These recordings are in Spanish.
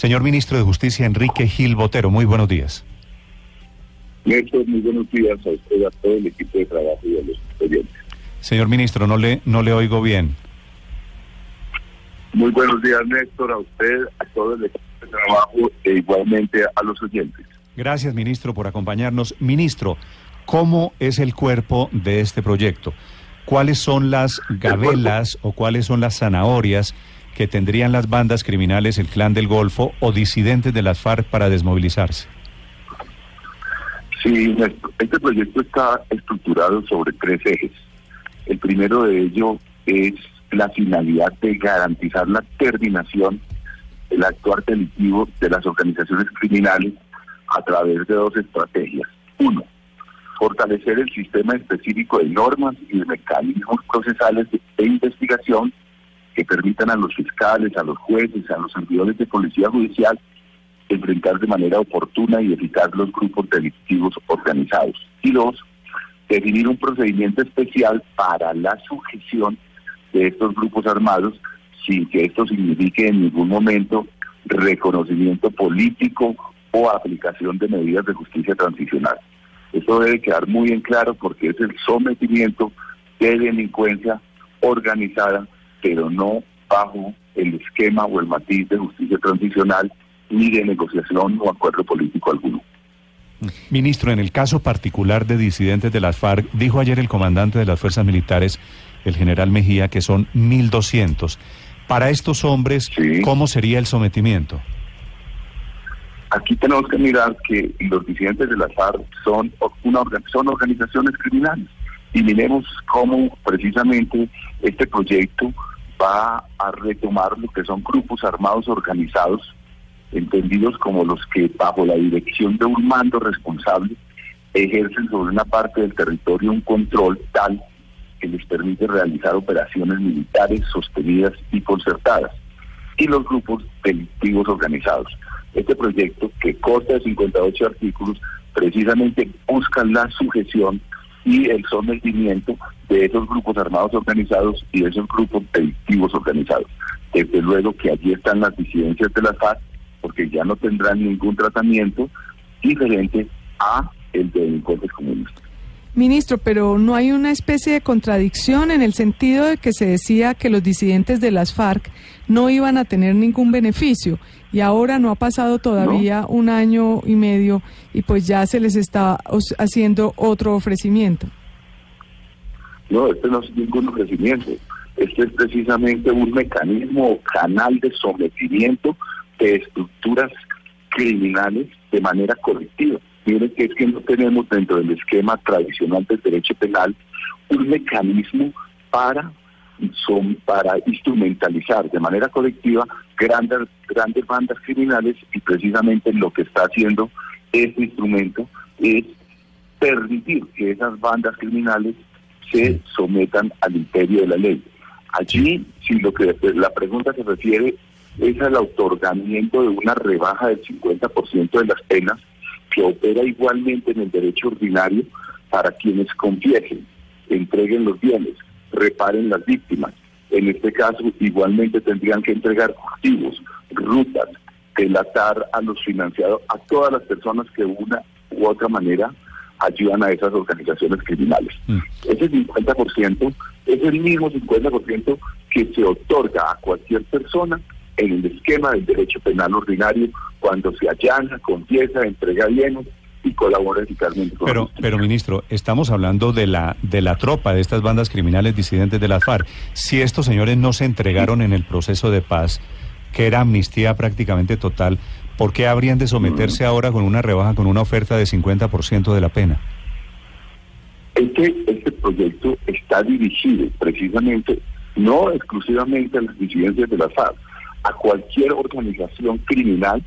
Señor Ministro de Justicia Enrique Gil Botero, muy buenos días. Néstor, muy buenos días a usted, a todo el equipo de trabajo y a los oyentes. Señor Ministro, no le, no le oigo bien. Muy buenos días, Néstor, a usted, a todo el equipo de trabajo e igualmente a los oyentes. Gracias, ministro, por acompañarnos. Ministro, ¿cómo es el cuerpo de este proyecto? ¿Cuáles son las gabelas o cuáles son las zanahorias que tendrían las bandas criminales, el Clan del Golfo o disidentes de las FARC para desmovilizarse? Sí, este proyecto está estructurado sobre tres ejes. El primero de ello es la finalidad de garantizar la terminación del actuar delictivo de las organizaciones criminales a través de dos estrategias. Uno, fortalecer el sistema específico de normas y de mecanismos procesales de investigación que permitan a los fiscales, a los jueces, a los servidores de policía judicial enfrentar de manera oportuna y eficaz los grupos delictivos organizados. Y dos, definir un procedimiento especial para la sujeción de estos grupos armados sin que esto signifique en ningún momento reconocimiento político o aplicación de medidas de justicia transicional. Esto debe quedar muy en claro porque es el sometimiento de delincuencia organizada, pero no bajo el esquema o el matiz de justicia transicional ni de negociación o acuerdo político alguno. Ministro, en el caso particular de disidentes de las FARC, dijo ayer el comandante de las fuerzas militares, el general Mejía, que son 1.200. Para estos hombres, Sí. ¿cómo sería el sometimiento? Aquí tenemos que mirar que los disidentes de la FARC son, una, son organizaciones criminales y miremos cómo precisamente este proyecto va a retomar lo que son grupos armados organizados, entendidos como los que bajo la dirección de un mando responsable ejercen sobre una parte del territorio un control tal que les permite realizar operaciones militares sostenidas y concertadas y los grupos delictivos organizados. Este proyecto, que consta de 58 artículos, precisamente busca la sujeción y el sometimiento de esos grupos armados organizados y de esos grupos delictivos organizados. Desde luego que allí están las disidencias de la FARC, porque ya no tendrán ningún tratamiento diferente a el de delincuentes comunistas. Ministro, pero no hay una especie de contradicción en el sentido de que se decía que los disidentes de las FARC no iban a tener ningún beneficio y ahora no ha pasado todavía un año y medio y pues ya se les está haciendo otro ofrecimiento. No, este no es ningún ofrecimiento. Este es precisamente un mecanismo o canal de sometimiento de estructuras criminales de manera colectiva. Que es que no tenemos dentro del esquema tradicional del derecho penal un mecanismo para son para instrumentalizar de manera colectiva grandes grandes bandas criminales y precisamente lo que está haciendo este instrumento es permitir que esas bandas criminales se sometan al imperio de la ley. Allí, si lo que la pregunta se refiere es al otorgamiento de una rebaja del 50% de las penas que opera igualmente en el derecho ordinario para quienes confiesen, entreguen los bienes, reparen las víctimas. En este caso, igualmente tendrían que entregar activos, rutas, delatar a los financiados, a todas las personas que de una u otra manera ayudan a esas organizaciones criminales. Mm. Ese 50% es el mismo 50% que se otorga a cualquier persona en el esquema del derecho penal ordinario cuando se allana, confiesa, entrega bienes y colabora eficazmente con la Pero, pero ministro, estamos hablando de la de la tropa de estas bandas criminales disidentes de las FARC. Si estos señores no se entregaron en el proceso de paz, que era amnistía prácticamente total, ¿por qué habrían de someterse ahora con una rebaja, con una oferta de 50% de la pena? Este, este proyecto está dirigido precisamente, no exclusivamente a las disidencias de la FARC, a cualquier organización criminal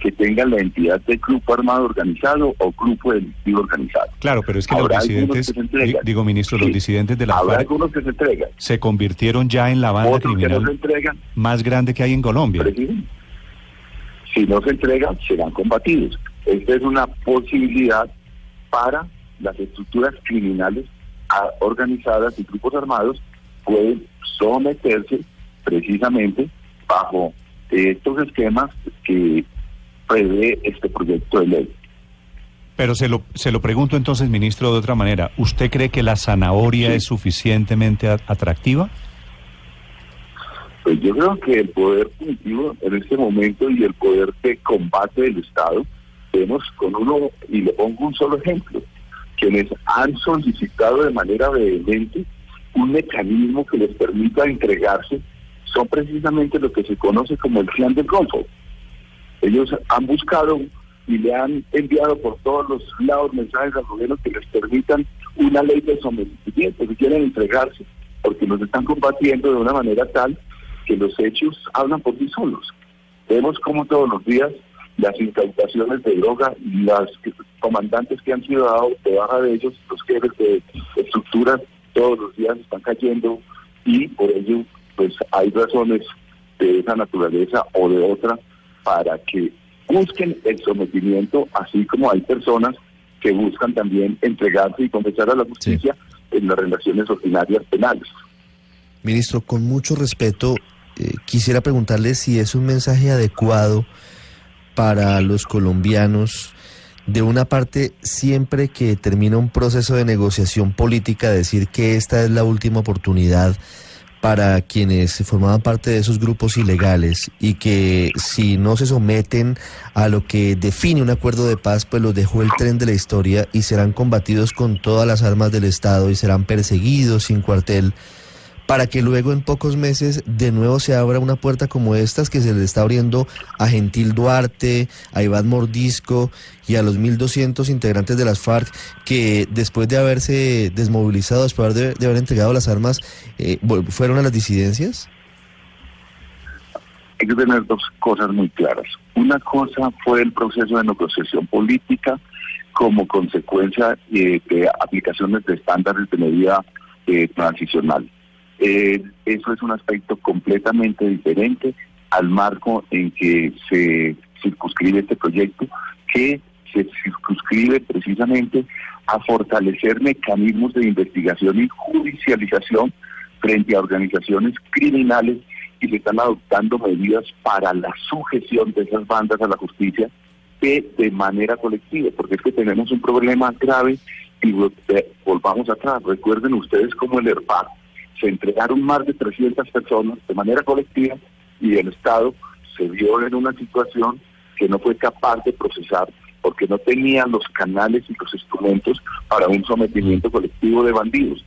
que tenga la entidad de grupo armado organizado o grupo delictivo organizado. Claro, pero es que Habrá los disidentes, que se entregan. digo ministro, los disidentes de la Habrá FARC algunos que se entregan, se convirtieron ya en la banda otros que no se criminal entregan, más grande que hay en Colombia. Presidente. Si no se entregan, serán combatidos. Esta es una posibilidad para las estructuras criminales ah, organizadas y grupos armados pueden someterse precisamente bajo estos esquemas que prevé este proyecto de ley. Pero se lo, se lo pregunto entonces, ministro, de otra manera. ¿Usted cree que la zanahoria Sí. es suficientemente atractiva? Pues yo creo que el poder punitivo en este momento y el poder de combate del Estado, vemos con uno, y le pongo un solo ejemplo, quienes han solicitado de manera vehemente un mecanismo que les permita entregarse, son precisamente lo que se conoce como el clan del Golfo. Ellos han buscado y le han enviado por todos los lados mensajes al gobierno que les permitan una ley de sometimiento, que quieren entregarse, porque los están combatiendo de una manera tal que los hechos hablan por sí solos. Vemos como todos los días las incautaciones de droga y las comandantes que han sido dados de baja de ellos, los jefes de estructuras, todos los días están cayendo y por ello pues hay razones de esa naturaleza o de otra para que busquen el sometimiento, así como hay personas que buscan también entregarse y confesar a la justicia en las relaciones ordinarias penales. Ministro, con mucho respeto, eh, quisiera preguntarle si es un mensaje adecuado para los colombianos, de una parte, siempre que termina un proceso de negociación política, decir que esta es la última oportunidad para quienes formaban parte de esos grupos ilegales y que si no se someten a lo que define un acuerdo de paz, pues los dejó el tren de la historia y serán combatidos con todas las armas del Estado y serán perseguidos sin cuartel para que luego en pocos meses de nuevo se abra una puerta como estas que se le está abriendo a Gentil Duarte, a Iván Mordisco y a los 1.200 integrantes de las FARC que después de haberse desmovilizado, después de, de haber entregado las armas, eh, fueron a las disidencias? hay que tener dos cosas muy claras. Una cosa fue el proceso de negociación política como consecuencia eh, de aplicaciones de estándares de medida eh, transicional. Eh, eso es un aspecto completamente diferente al marco en que se circunscribe este proyecto, que se circunscribe precisamente a fortalecer mecanismos de investigación y judicialización frente a organizaciones criminales y se están adoptando medidas para la sujeción de esas bandas a la justicia de, de manera colectiva, porque es que tenemos un problema grave y eh, volvamos atrás. Recuerden ustedes cómo el ERPAC se entregaron más de 300 personas de manera colectiva y el Estado se vio en una situación que no fue capaz de procesar porque no tenía los canales y los instrumentos para un sometimiento colectivo de bandidos.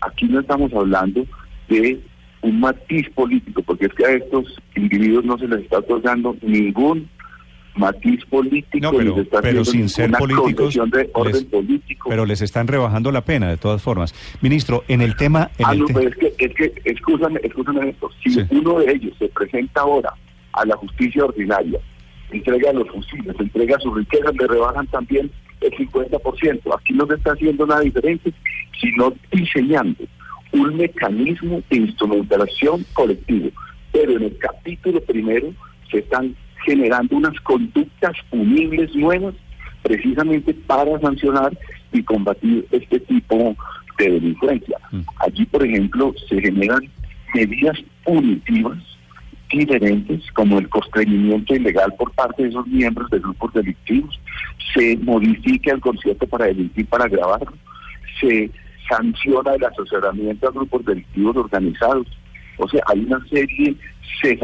Aquí no estamos hablando de un matiz político, porque es que a estos individuos no se les está otorgando ningún matiz político, No, pero, se está pero sin ser políticos, de orden les- político. pero les están rebajando la pena de todas formas. Ministro, en el tema... En Ah, el no, te- pero es que, es que, escúchame, escúchame esto. Si Sí. uno de ellos se presenta ahora a la justicia ordinaria, entrega los fusiles, entrega sus riquezas, le rebajan también el 50%. Aquí no se está haciendo nada diferente, sino diseñando un mecanismo de instrumentación colectivo. Pero en el capítulo primero se están generando unas conductas punibles nuevas precisamente para sancionar y combatir este tipo de delincuencia. Mm. Allí, por ejemplo, se generan medidas punitivas diferentes, como el constreñimiento ilegal por parte de esos miembros de grupos delictivos, se modifica el concierto para delinquir para agravarlo, se sanciona el asesoramiento a grupos delictivos organizados. O sea, hay una serie, se,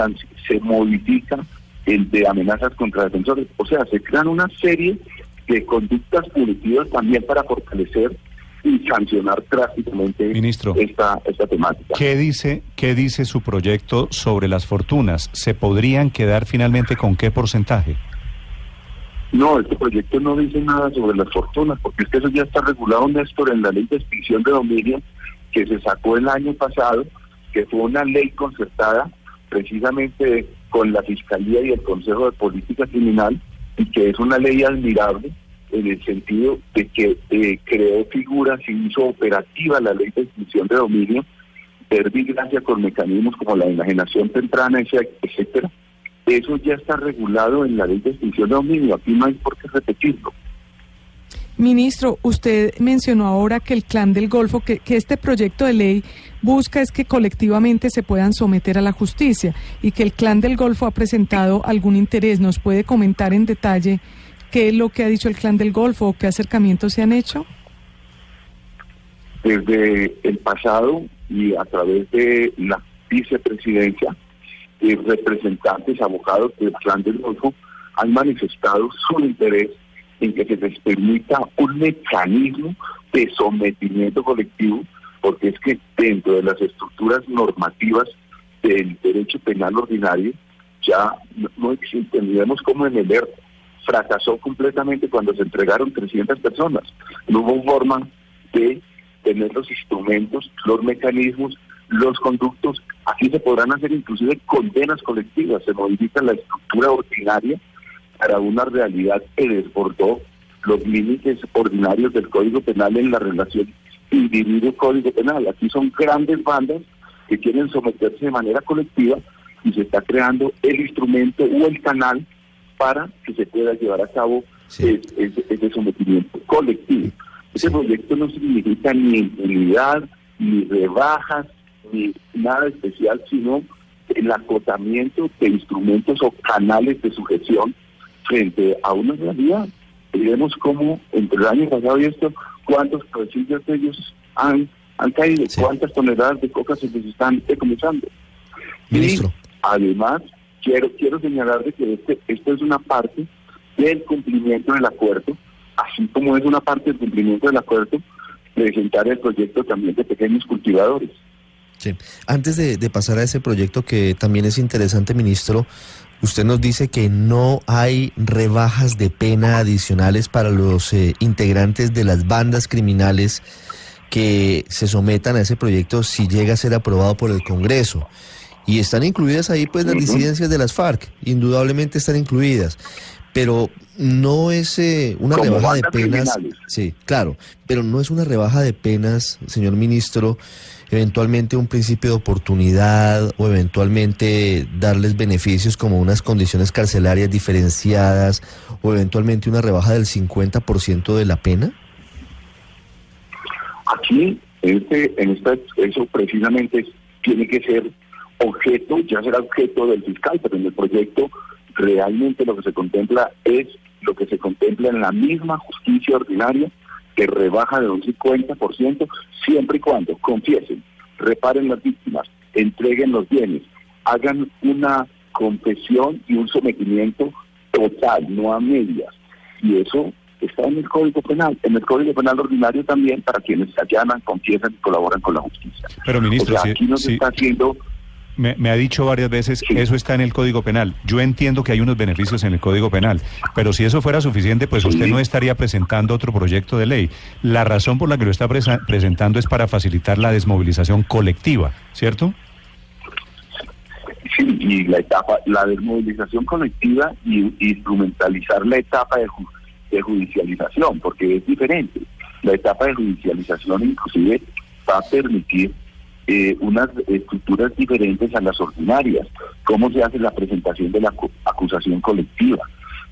se modifica de amenazas contra defensores. O sea, se crean una serie de conductas punitivas también para fortalecer y sancionar drásticamente Ministro. esta, esta temática. ¿Qué dice, ¿Qué dice su proyecto sobre las fortunas? ¿Se podrían quedar finalmente con qué porcentaje? No, este proyecto no dice nada sobre las fortunas, porque es que eso ya está regulado, Néstor, en la ley de extinción de dominio que se sacó el año pasado, que fue una ley concertada precisamente con la Fiscalía y el Consejo de Política Criminal y que es una ley admirable en el sentido de que eh, creó figuras y hizo operativa la ley de extinción de dominio, gracias con mecanismos como la enajenación temprana, etcétera. Eso ya está regulado en la ley de extinción de dominio, aquí no hay por qué repetirlo. Ministro, usted mencionó ahora que el Clan del Golfo, que, que, este proyecto de ley busca es que colectivamente se puedan someter a la justicia y que el Clan del Golfo ha presentado algún interés. ¿Nos puede comentar en detalle qué es lo que ha dicho el Clan del Golfo o qué acercamientos se han hecho? Desde el pasado y a través de la vicepresidencia, y representantes, abogados del Clan del Golfo han manifestado su interés en que se les permita un mecanismo de sometimiento colectivo, porque es que dentro de las estructuras normativas del derecho penal ordinario ya no, existen. Vemos como en el ERP fracasó completamente cuando se entregaron 300 personas. No hubo forma de tener los instrumentos, los mecanismos, los conductos. Aquí se podrán hacer inclusive condenas colectivas, se modifica la estructura ordinaria para una realidad que desbordó los límites ordinarios del Código Penal en la relación individuo-código penal. Aquí son grandes bandas que quieren someterse de manera colectiva y se está creando el instrumento o el canal para que se pueda llevar a cabo ese, sometimiento colectivo. Ese proyecto no significa ni impunidad, ni rebajas, ni nada especial, sino el acotamiento de instrumentos o canales de sujeción frente a una realidad. Y vemos cómo entre el año pasado y esto, cuántos cabecillas de ellos han, han caído, cuántas toneladas de coca se les están decomisando. Y además, quiero quiero señalar de que este, esto es una parte del cumplimiento del acuerdo, así como es una parte del cumplimiento del acuerdo, presentar el proyecto también de pequeños cultivadores. Sí. Antes de, de, pasar a ese proyecto que también es interesante, ministro, Usted nos dice que no hay rebajas de pena adicionales para los eh, integrantes de las bandas criminales que se sometan a ese proyecto si llega a ser aprobado por el Congreso. Y están incluidas ahí pues las disidencias de las FARC, indudablemente están incluidas. Pero no es eh, una rebaja de penas. Sí, claro, pero no es una rebaja de penas, señor ministro, eventualmente un principio de oportunidad o eventualmente darles beneficios como unas condiciones carcelarias diferenciadas o eventualmente una rebaja del 50% de la pena? Aquí, este, en esta, eso precisamente tiene que ser objeto, ya será objeto del fiscal, pero en el proyecto realmente lo que se contempla es lo que se contempla en la misma justicia ordinaria que rebaja de un 50% siempre y cuando confiesen, reparen las víctimas, entreguen los bienes, hagan una confesión y un sometimiento total, no a medias. Y eso está en el Código Penal, en el Código Penal ordinario también para quienes se allanan, confiesan y colaboran con la justicia. Pero ministro, aquí no se está haciendo me, ha dicho varias veces, eso está en el Código Penal. Yo entiendo que hay unos beneficios en el Código Penal, pero si eso fuera suficiente, pues usted no estaría presentando otro proyecto de ley. La razón por la que lo está presentando es para facilitar la desmovilización colectiva, ¿cierto? Sí, y la etapa, la desmovilización colectiva y instrumentalizar la etapa de, de judicialización, porque es diferente. La etapa de judicialización inclusive va a permitir eh, unas estructuras diferentes a las ordinarias, cómo se hace la presentación de la acusación colectiva,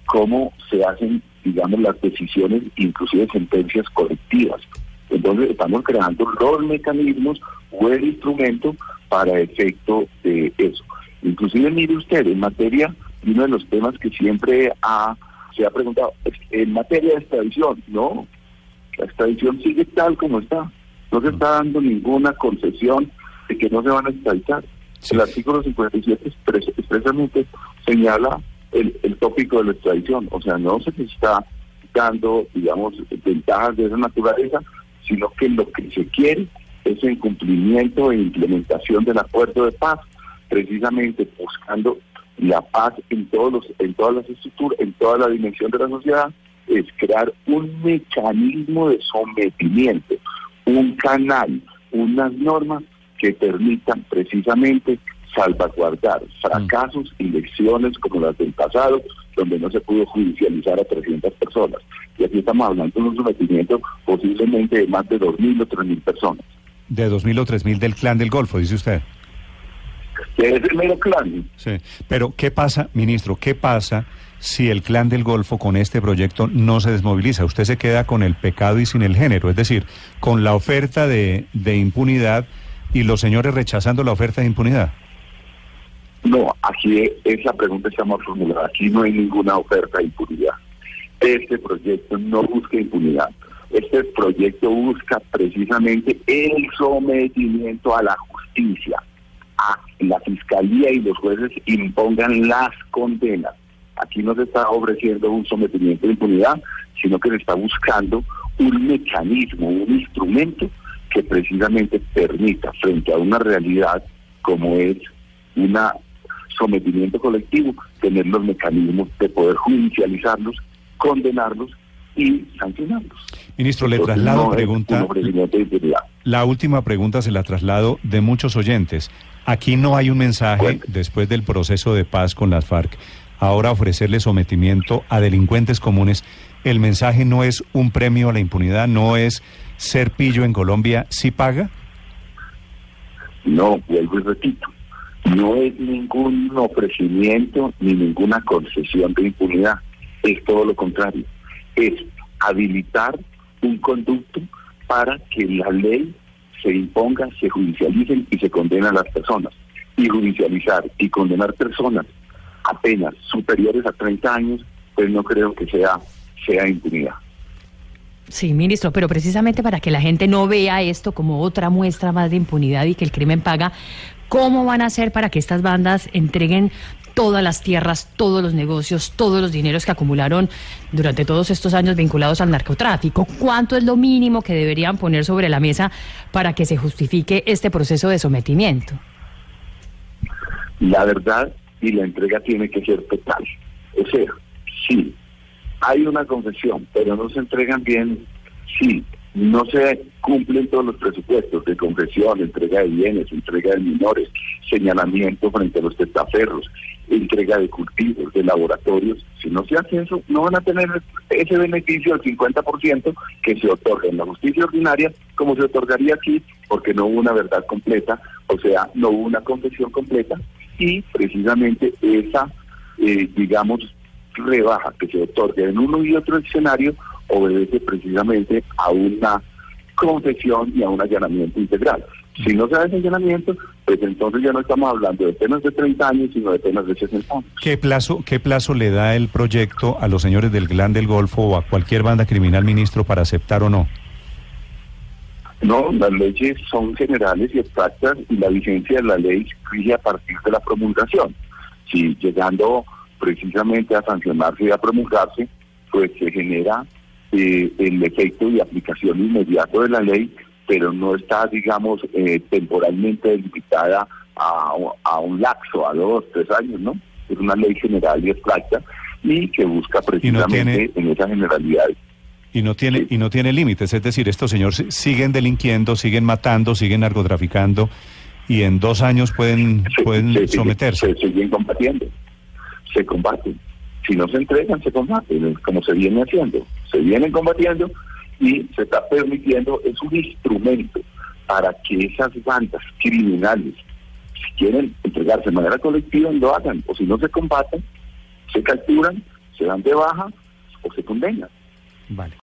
cómo se hacen, digamos, las decisiones, inclusive sentencias colectivas. Entonces estamos creando los mecanismos o el instrumento para efecto de eso. Inclusive mire usted, en materia, uno de los temas que siempre ha, se ha preguntado, en materia de extradición, no, la extradición sigue tal como está. No se está dando ninguna concesión de que no se van a extraditar. El artículo 57 expresamente señala el, tópico de la extradición. O sea, no se está dando, digamos, ventajas de esa naturaleza, sino que lo que se quiere es el cumplimiento e implementación del acuerdo de paz, precisamente buscando la paz en todos los, en todas las estructuras, en toda la dimensión de la sociedad, es crear un mecanismo de sometimiento, un canal, unas normas que permitan precisamente salvaguardar fracasos y lecciones como las del pasado, donde no se pudo judicializar a 300 personas. Y aquí estamos hablando de un sometimiento posiblemente de más de 2.000 o 3.000 personas. De 2.000 o 3.000 del clan del Golfo, dice usted. Es el mero clan. Sí, pero ¿qué pasa, ministro? ¿Qué pasa si el clan del Golfo con este proyecto no se desmoviliza? Usted se queda con el pecado y sin el género, es decir, con la oferta de, impunidad y los señores rechazando la oferta de impunidad. No, aquí esa pregunta está mal formulada. Aquí no hay ninguna oferta de impunidad. Este proyecto no busca impunidad. Este proyecto busca precisamente el sometimiento a la justicia. A la fiscalía y los jueces impongan las condenas. Aquí no se está ofreciendo un sometimiento de impunidad, sino que se está buscando un mecanismo, un instrumento que precisamente permita, frente a una realidad como es una sometimiento colectivo, tener los mecanismos de poder judicializarlos, condenarlos y sancionarlos. Ministro, le Entonces, traslado no pregunta. un. La última pregunta se la traslado de muchos oyentes. Aquí no hay un mensaje después del proceso de paz con las FARC. Ahora ofrecerle sometimiento a delincuentes comunes. El mensaje no es un premio a la impunidad, no es ser pillo en Colombia, ¿sí paga? No, vuelvo y repito, no es ningún ofrecimiento ni ninguna concesión de impunidad, es todo lo contrario, es habilitar un conducto para que la ley se imponga, se judicialicen y se condenen a las personas. Y judicializar y condenar personas apenas superiores a 30 años, pues no creo que sea, sea impunidad. Sí, ministro, pero precisamente para que la gente no vea esto como otra muestra más de impunidad y que el crimen paga, ¿cómo van a hacer para que estas bandas entreguen todas las tierras, todos los negocios, todos los dineros que acumularon durante todos estos años vinculados al narcotráfico? ¿Cuánto es lo mínimo que deberían poner sobre la mesa para que se justifique este proceso de sometimiento? La verdad y la entrega tiene que ser total. O sea, sí, hay una confesión, pero no se entregan bien, sí, no se cumplen todos los presupuestos de confesión, entrega de bienes, entrega de menores, señalamiento frente a los testaferros, entrega de cultivos, de laboratorios. Si no se hace eso, no van a tener ese beneficio del 50% que se otorga en la justicia ordinaria, como se otorgaría aquí, porque no hubo una verdad completa, o sea, no hubo una confesión completa, y precisamente esa, eh, digamos, rebaja que se otorga en uno y otro escenario obedece precisamente a una confesión y a un allanamiento integral. Si no se hace allanamiento, pues entonces ya no estamos hablando de penas de 30 años, sino de penas de 60 años. ¿Qué plazo, ¿Qué plazo le da el proyecto a los señores del Clan del Golfo o a cualquier banda criminal, ministro, para aceptar o no? No, las leyes son generales y abstractas y la vigencia de la ley rige a partir de la promulgación. Si llegando precisamente a sancionarse y a promulgarse, pues se genera eh, el efecto y aplicación inmediato de la ley, pero no está, digamos, eh, temporalmente delimitada a, a un lapso, a dos, tres años, ¿no? Es una ley general y abstracta y que busca precisamente tiene- en esa generalidad Y no tiene, y no tiene límites, es decir, estos señores siguen delinquiendo, siguen matando, siguen narcotraficando y en dos años pueden, se- pueden se- se- someterse. Se siguen combatiendo, se combaten. Si no se entregan, se combaten, como se viene haciendo. Se vienen combatiendo y se está permitiendo, es un instrumento para que esas bandas criminales, si quieren entregarse de manera colectiva, lo hagan. O si no se combaten, se capturan, se dan de baja o se condenan. Vale.